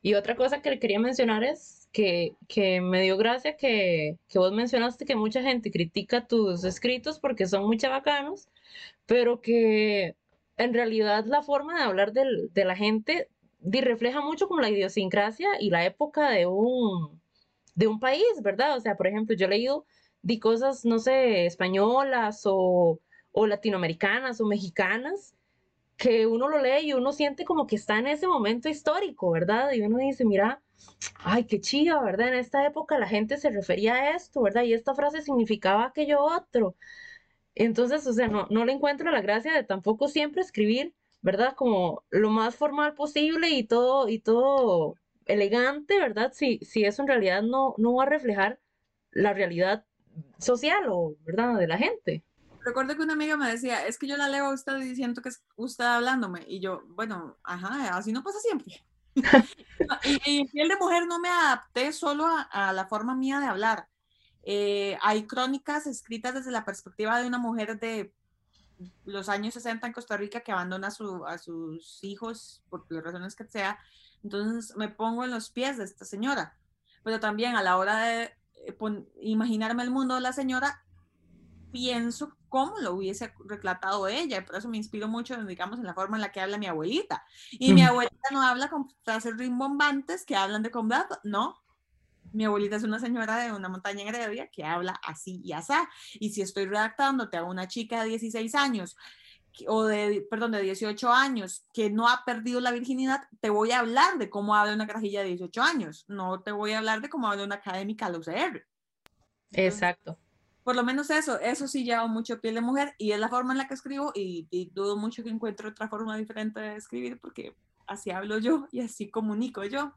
Y otra cosa que quería mencionar es que, que me dio gracia que, que, vos mencionaste que mucha gente critica tus escritos porque son muy chabacanos, pero que en realidad la forma de hablar del, de la gente refleja mucho como la idiosincrasia y la época de un, de un país, ¿verdad? O sea, por ejemplo, yo he leído de cosas, no sé, españolas o, o latinoamericanas o mexicanas que uno lo lee y uno siente como que está en ese momento histórico, ¿verdad? Y uno dice, mira, ay, qué chido, ¿verdad? En esta época la gente se refería a esto, ¿verdad? Y esta frase significaba aquello otro. Entonces, o sea, no, no le encuentro la gracia de tampoco siempre escribir, ¿verdad? Como lo más formal posible y todo, y todo elegante, ¿verdad? Si, si eso en realidad no, no va a reflejar la realidad social o, ¿verdad? De la gente recuerdo que una amiga me decía, es que yo la leo a usted diciendo que es usted hablándome. Y yo, bueno, ajá, así no pasa siempre. Y, y el de mujer no me adapté solo a, la forma mía de hablar. Eh, hay crónicas escritas desde la perspectiva de una mujer de los años 60 en Costa Rica que abandona a, sus hijos por las razones que sea. Entonces me pongo en los pies de esta señora. Pero también a la hora de eh, imaginarme el mundo de la señora, pienso cómo lo hubiese retratado ella, por eso me inspiro mucho, digamos, en la forma en la que habla mi abuelita. Y mi abuelita no habla con frases rimbombantes que hablan de combat, no. Mi abuelita es una señora de una montaña en Heredia que habla así y así. Y si estoy redactándote a una chica de 16 años o de, perdón, de 18 años que no ha perdido la virginidad, te voy a hablar de cómo habla una carajilla de 18 años, no te voy a hablar de cómo habla una académica la UCR. Exacto. Por lo menos eso, eso sí lleva mucho piel de mujer y es la forma en la que escribo y, y dudo mucho que encuentre otra forma diferente de escribir porque así hablo yo y así comunico yo.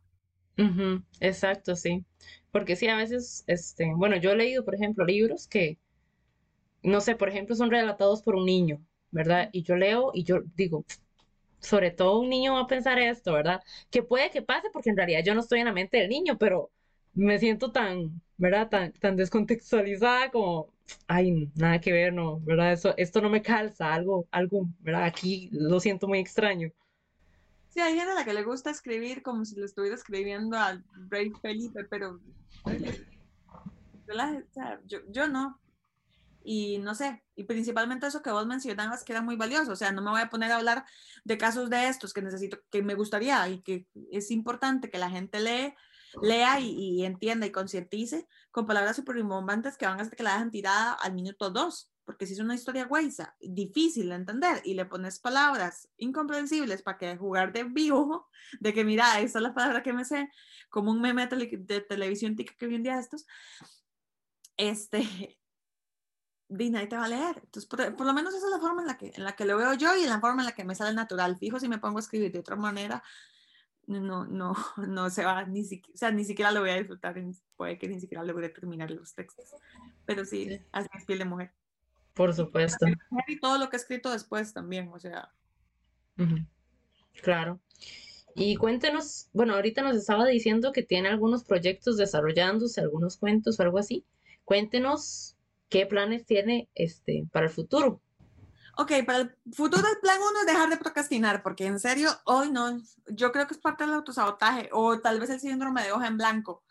Ujú, Exacto, sí. Porque sí, a veces, este, bueno, yo he leído, por ejemplo, libros que, no sé, por ejemplo, son relatados por un niño, ¿verdad? Y yo leo y yo digo, sobre todo un niño va a pensar esto, ¿verdad? Que puede que pase porque en realidad yo no estoy en la mente del niño, pero me siento tan, ¿verdad? Tan, tan descontextualizada como, ay, nada que ver, no, ¿verdad? Eso, esto no me calza, algo, algo, ¿verdad? Aquí lo siento muy extraño. Sí, hay gente a la que le gusta escribir como si le estuviera escribiendo al rey Felipe, pero relájese, o sea, yo, yo no. Y no sé, y principalmente eso que vos mencionabas que era muy valioso, o sea, no me voy a poner a hablar de casos de estos que necesito, que me gustaría y que es importante que la gente lee, lea y, y entienda y concientice con palabras súper que van a hacer que la dejen tirada al minuto dos, porque si es una historia güeyza, difícil de entender y le pones palabras incomprensibles para que jugar de vivo, de que mira, esta es la palabra que me sé, como un meme de, tele- de televisión tica que vi un día de estos, este, [laughs] di nadie te va a leer. Entonces, por, por lo menos esa es la forma en la, que, en la que lo veo yo y en la forma en la que me sale natural. Fijo, si me pongo a escribir de otra manera, no, no, [laughs] no se va, ni siquiera, o sea, ni siquiera lo voy a disfrutar, puede que ni siquiera logre terminar los textos. Pero sí, Sí. así es piel de mujer. Por supuesto. Y todo lo que he escrito después también, o sea, Claro. Y cuéntenos, bueno, ahorita nos estaba diciendo que tiene algunos proyectos desarrollándose, algunos cuentos o algo así. Cuéntenos qué planes tiene este para el futuro. Ok, para el futuro el plan uno es dejar de procrastinar, porque en serio, hoy no, yo creo que es parte del autosabotaje o tal vez el síndrome de hoja en blanco.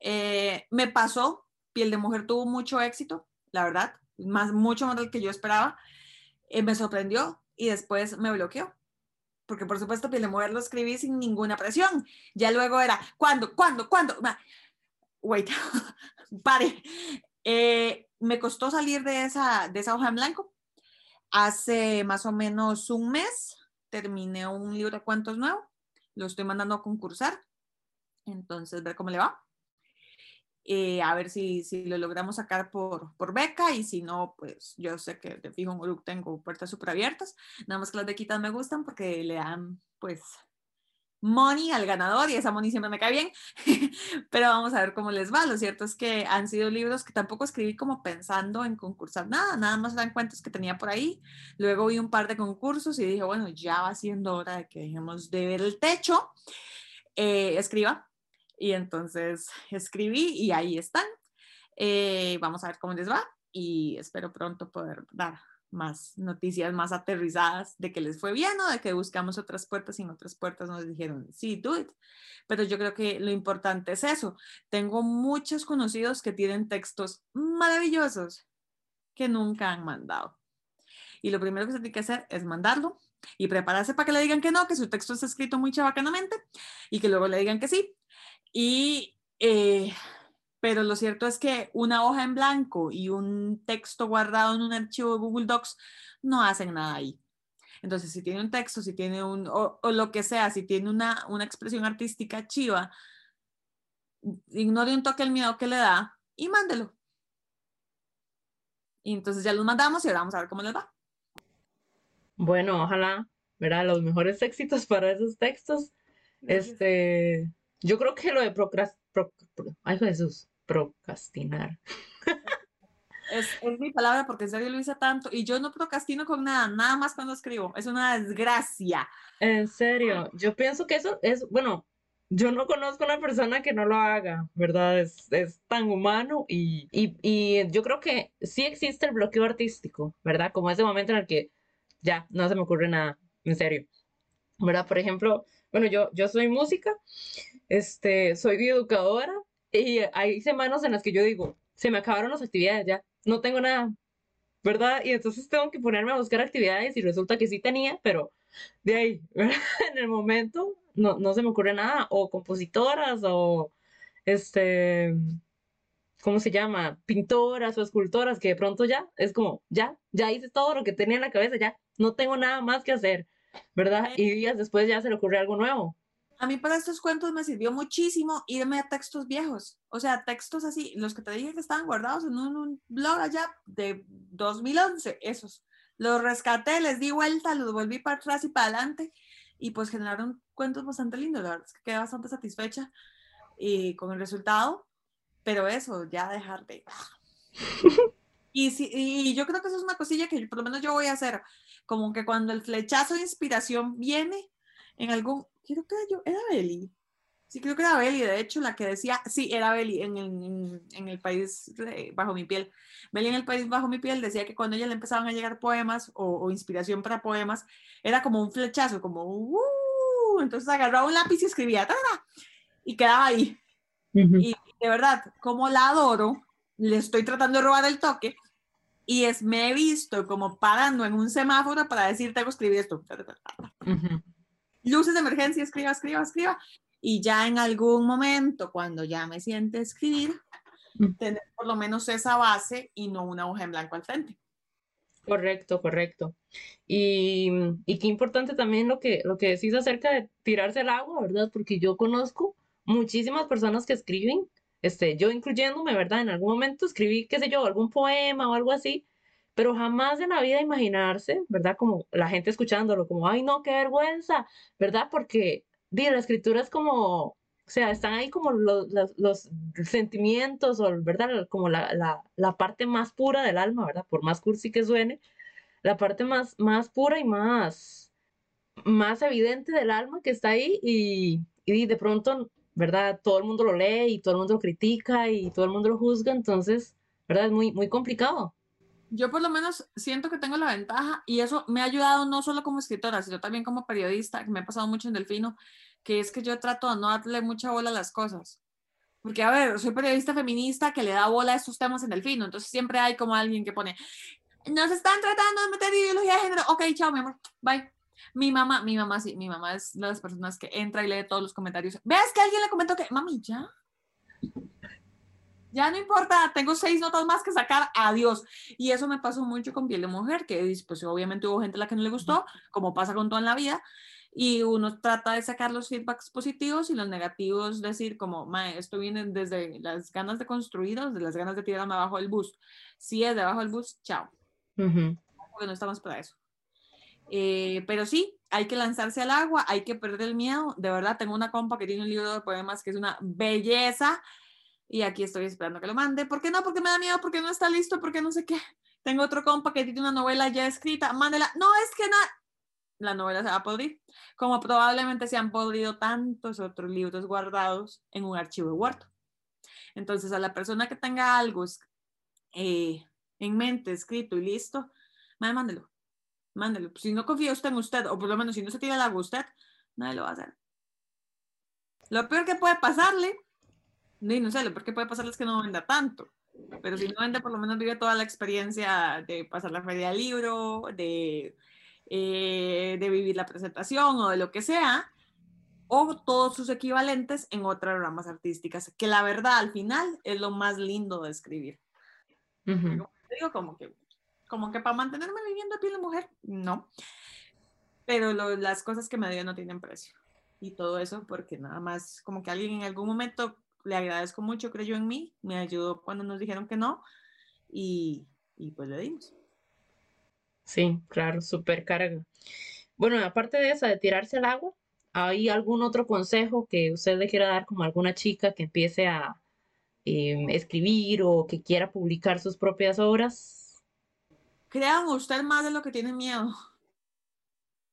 Eh, me pasó, Piel de Mujer tuvo mucho éxito, la verdad, más, mucho más del que yo esperaba. Eh, me sorprendió y después me bloqueó. Porque por supuesto Piel de Mujer lo escribí sin ninguna presión. Ya luego era, ¿cuándo? ¿Cuándo? ¿Cuándo? Wait, [laughs] pare. Eh, me costó salir de esa, de esa hoja en blanco Hace más o menos un mes terminé un libro de cuentos nuevo, lo estoy mandando a concursar, entonces ver cómo le va. Eh, a ver si, si lo logramos sacar por, por beca y si no, pues yo sé que de fijo en Uruk tengo puertas súper abiertas, nada más que las bequitas me gustan porque le dan pues money al ganador y esa money siempre me cae bien, [laughs] pero vamos a ver cómo les va. Lo cierto es que han sido libros que tampoco escribí como pensando en concursar nada, nada más eran cuentos que tenía por ahí. Luego vi un par de concursos y dije, bueno, ya va siendo hora de que dejemos de ver el techo, eh, escriba. Y entonces escribí y ahí están. Eh, vamos a ver cómo les va y espero pronto poder dar más noticias más aterrizadas de que les fue bien o de que buscamos otras puertas y en otras puertas nos dijeron, sí, do it. Pero yo creo que lo importante es eso. Tengo muchos conocidos que tienen textos maravillosos que nunca han mandado. Y lo primero que se tiene que hacer es mandarlo y prepararse para que le digan que no, que su texto está escrito muy chabacanamente y que luego le digan que sí. Y eh, pero lo cierto es que una hoja en blanco y un texto guardado en un archivo de Google Docs no hacen nada ahí. Entonces, si tiene un texto, si tiene un, o, o lo que sea, si tiene una, una expresión artística chiva, ignore un toque el miedo que le da y mándelo. Y entonces ya los mandamos y ahora vamos a ver cómo les va. Bueno, ojalá, ¿verdad? Los mejores éxitos [laughs] para esos textos. Este, yo creo que lo de procrast, pro- pro- ay Jesús, procrastinar. Es, es mi palabra porque en serio lo hice tanto y yo no procrastino con nada, nada más cuando escribo. Es una desgracia. En serio, yo pienso que eso es, bueno, yo no conozco una persona que no lo haga, ¿verdad? Es, es tan humano y, y, y yo creo que sí existe el bloqueo artístico, ¿verdad? Como ese momento en el que ya no se me ocurre nada, en serio, ¿verdad? Por ejemplo, bueno, yo, yo soy música, este, soy educadora y hay semanas en las que yo digo, se me acabaron las actividades ya, no tengo nada, ¿verdad? Y entonces tengo que ponerme a buscar actividades y resulta que sí tenía, pero de ahí, [laughs] ¿verdad? En el momento no, no se me ocurre nada, o compositoras, o este, ¿cómo se llama? Pintoras o escultoras, que de pronto ya es como, ya, ya hice todo lo que tenía en la cabeza, ya, no tengo nada más que hacer, ¿verdad? Y días después ya se le ocurre algo nuevo. A mí para estos cuentos me sirvió muchísimo irme a textos viejos, o sea, textos así, los que te dije que estaban guardados en un, blog allá de 2011, esos. Los rescaté, les di vuelta, los volví para atrás y para adelante y pues generaron cuentos bastante lindos, la verdad es que quedé bastante satisfecha y con el resultado, pero eso, ya dejar de... [laughs] Y, si, y yo creo que eso es una cosilla que por lo menos yo voy a hacer, como que cuando el flechazo de inspiración viene en algún, creo que yo, era Beli, sí creo que era Beli, de hecho la que decía, sí, era Beli en, en, en el país bajo mi piel, Beli en el país bajo mi piel decía que cuando ella le empezaban a llegar poemas o, inspiración para poemas, era como un flechazo, como, uh, entonces agarraba un lápiz y escribía, y quedaba ahí. Y de verdad, como la adoro, le estoy tratando de robar el toque, y es, me he visto como parando en un semáforo para decir, tengo que escribir esto. Luces de emergencia, escriba, escriba, escriba. Y ya en algún momento, cuando ya me siente escribir, tener por lo menos esa base y no una hoja en blanco al frente. Correcto, correcto. Y, y, qué importante también lo que, lo que decís acerca de tirarse al agua, ¿verdad? Porque yo conozco muchísimas personas que escriben este, yo incluyéndome, ¿verdad? En algún momento escribí, qué sé yo, algún poema o algo así, pero jamás en la vida imaginarse, ¿verdad? Como la gente escuchándolo, como, ay, no, qué vergüenza, ¿verdad? Porque, di, la escritura es como, o sea, están ahí como los, los, sentimientos, o, ¿verdad? Como la, la, la, parte más pura del alma, ¿verdad? Por más cursi que suene, la parte más, más pura y más, más evidente del alma que está ahí y, y de pronto ¿verdad? Todo el mundo lo lee y todo el mundo lo critica y todo el mundo lo juzga, entonces, ¿verdad? Es muy, muy complicado. Yo por lo menos siento que tengo la ventaja y eso me ha ayudado no solo como escritora, sino también como periodista, que me ha pasado mucho en Delfino, que es que yo trato de no darle mucha bola a las cosas. Porque, a ver, soy periodista feminista que le da bola a estos temas en Delfino, entonces siempre hay como alguien que pone, nos están tratando de meter ideología de género, ok, chao, mi amor, bye. Mi mamá, mi mamá sí, mi mamá es de las personas que entra y lee todos los comentarios. ¿Ves que alguien le comentó que, mami, ya? Ya no importa, tengo seis notas más que sacar, adiós. Y eso me pasó mucho con Piel de Mujer, que pues obviamente hubo gente a la que no le gustó, como pasa con todo en la vida, y uno trata de sacar los feedbacks positivos y los negativos, decir como, esto viene desde las ganas de construir, desde las ganas de tirarme abajo del bus. Si es debajo del bus, chao. Porque no estamos para eso. Eh, pero sí, hay que lanzarse al agua, hay que perder el miedo. De verdad, tengo una compa que tiene un libro de poemas que es una belleza y aquí estoy esperando que lo mande. ¿Por qué no? Porque me da miedo, porque no está listo, porque no sé qué. Tengo otro compa que tiene una novela ya escrita, mándela. No, es que no. La novela se va a podrir, como probablemente se han podrido tantos otros libros guardados en un archivo de Word. Entonces, a la persona que tenga algo eh, en mente, escrito y listo, mándelo mándelo. Si no confía usted en usted, o por lo menos si no se tira agua usted, nadie lo va a hacer. Lo peor que puede pasarle, no, no sé, lo peor que puede pasarle es que no venda tanto. Pero si no vende, por lo menos vive toda la experiencia de pasar la feria del libro, de, eh, de vivir la presentación o de lo que sea, o todos sus equivalentes en otras ramas artísticas, que la verdad al final es lo más lindo de escribir. digo, como que como que para mantenerme viviendo a piel de mujer, no. Pero las cosas que me dio no tienen precio. Y todo eso porque nada más como que alguien en algún momento le agradezco mucho, creyó en mí, me ayudó cuando nos dijeron que no y, y pues le dimos. Sí, claro, súper carga. Bueno, aparte de eso, de tirarse al agua, ¿hay algún otro consejo que usted le quiera dar como a alguna chica que empiece a em, escribir o que quiera publicar sus propias obras? crean usted más de lo que tiene miedo.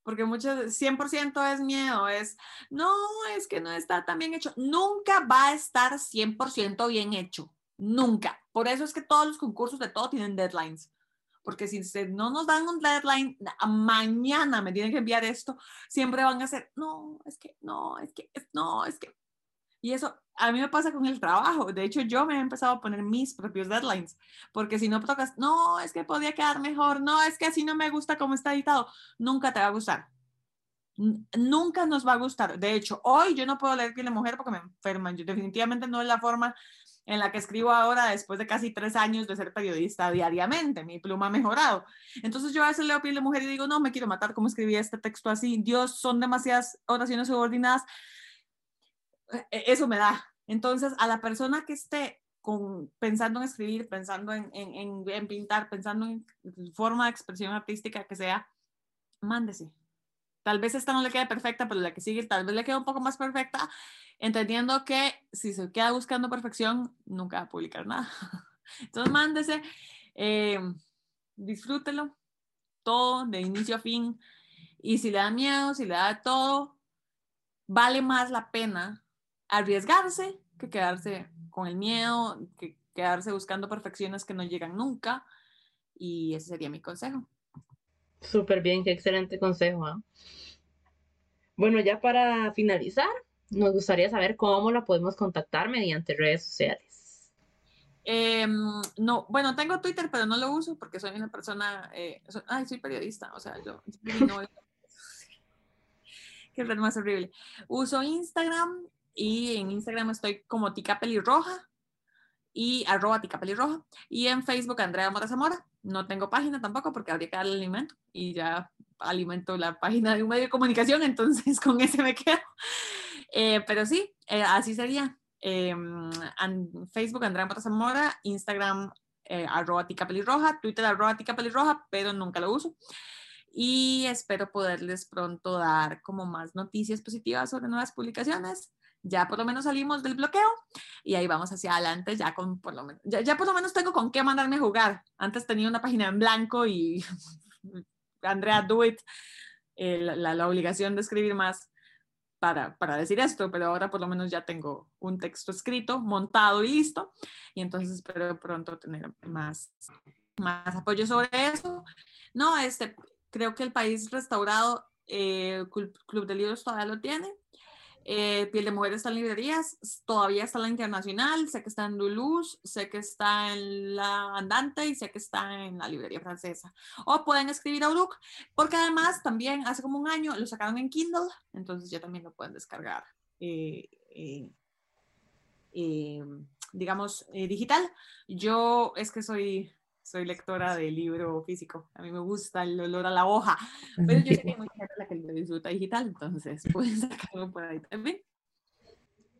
Porque muchos, 100% es miedo, es, no, es que no está tan bien hecho. Nunca va a estar 100% bien hecho. Nunca. Por eso es que todos los concursos de todo tienen deadlines. Porque si no nos dan un deadline, mañana me tienen que enviar esto, siempre van a ser, no, es que, no, es que, no, es que. Y eso a mí me pasa con el trabajo. De hecho, yo me he empezado a poner mis propios deadlines, porque si no tocas, no, es que podía quedar mejor, no, es que así no me gusta cómo está editado, nunca te va a gustar. Nunca nos va a gustar. De hecho, hoy yo no puedo leer Piel de Mujer porque me enferman. Yo definitivamente no es la forma en la que escribo ahora después de casi tres años de ser periodista diariamente. Mi pluma ha mejorado. Entonces yo a veces leo Piel de Mujer y digo, no, me quiero matar, ¿cómo escribí este texto así? Dios, son demasiadas oraciones subordinadas eso me da. Entonces, a la persona que esté pensando en escribir, pensando en, en, en, pintar, pensando en forma de expresión artística que sea, mándese. Tal vez esta no le quede perfecta, pero la que sigue tal vez le quede un poco más perfecta, entendiendo que si se queda buscando perfección, nunca va a publicar nada. [laughs] Entonces, mándese, eh, disfrútelo todo de inicio a fin. Y si le da miedo, si le da todo, vale más la pena arriesgarse que quedarse con el miedo, que quedarse buscando perfecciones que no llegan nunca. Y ese sería mi consejo. Súper bien, qué excelente consejo. ¿ah? Bueno, ya para finalizar, nos gustaría saber cómo la podemos contactar mediante redes sociales. Em, no, bueno, tengo Twitter, pero no lo uso porque soy una persona, eh, ay, soy periodista, o sea, yo no, [laughs] qué más horrible. Uso Instagram y en Instagram estoy como Tica Pelirroja y arroba Tica Pelirroja y en Facebook Andrea Mora Zamora. No tengo página tampoco porque habría que darle alimento y ya alimento la página de un medio de comunicación, entonces [laughs] con ese me quedo. Eh, pero sí, eh, así sería. Em, Facebook Andrea Mora Zamora, Instagram eh, arroba Tica Pelirroja, Twitter arroba Tica Pelirroja, pero nunca lo uso y espero poderles pronto dar como más noticias positivas sobre nuevas publicaciones. Ya por lo menos salimos del bloqueo y ahí vamos hacia adelante ya con por lo menos, ya, por lo menos tengo con qué mandarme a jugar. Antes tenía una página en blanco y [laughs] Andrea, do it, eh, la, la, obligación de escribir más para, para, decir esto, pero ahora por lo menos ya tengo un texto escrito, montado y listo. Y entonces espero pronto tener más, más apoyo sobre eso. No, este, Creo que el país restaurado, eh, Club de Libros todavía lo tiene. Eh, Piel de Mujer está en librerías, todavía está en la internacional, sé que está en Duluth, sé que está en la Andante y sé que está en la librería francesa. O pueden escribir a Uruk, porque además también hace como un año lo sacaron en Kindle, entonces ya también lo pueden descargar, eh, digamos, digital. Yo es que soy soy lectora de libro físico. A mí me gusta el olor a la hoja, pero yo sé que hay mucha gente la que lo disfruta digital, entonces pueden [laughs] sacarlo por ahí también.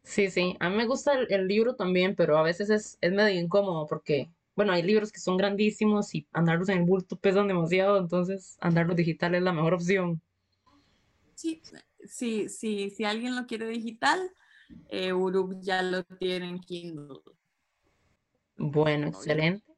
Sí, sí, a mí me gusta el, libro también, pero a veces es, es, medio incómodo porque, bueno, hay libros que son grandísimos y andarlos en el bulto pesan demasiado, entonces andarlos digital es la mejor opción. Sí, sí, sí, si alguien lo quiere digital, eh, Uruk ya lo tiene en Kindle. Bueno, excelente.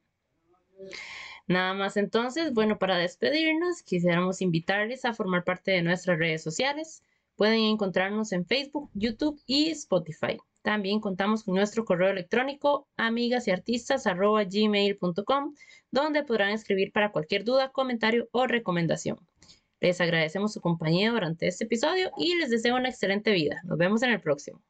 Nada más entonces, bueno, para despedirnos, quisiéramos invitarles a formar parte de nuestras redes sociales. Pueden encontrarnos en Facebook, YouTube y Spotify. También contamos con nuestro correo electrónico amigasyartistas.gmail.com, donde podrán escribir para cualquier duda, comentario o recomendación. Les agradecemos su compañía durante este episodio y les deseo una excelente vida. Nos vemos en el próximo.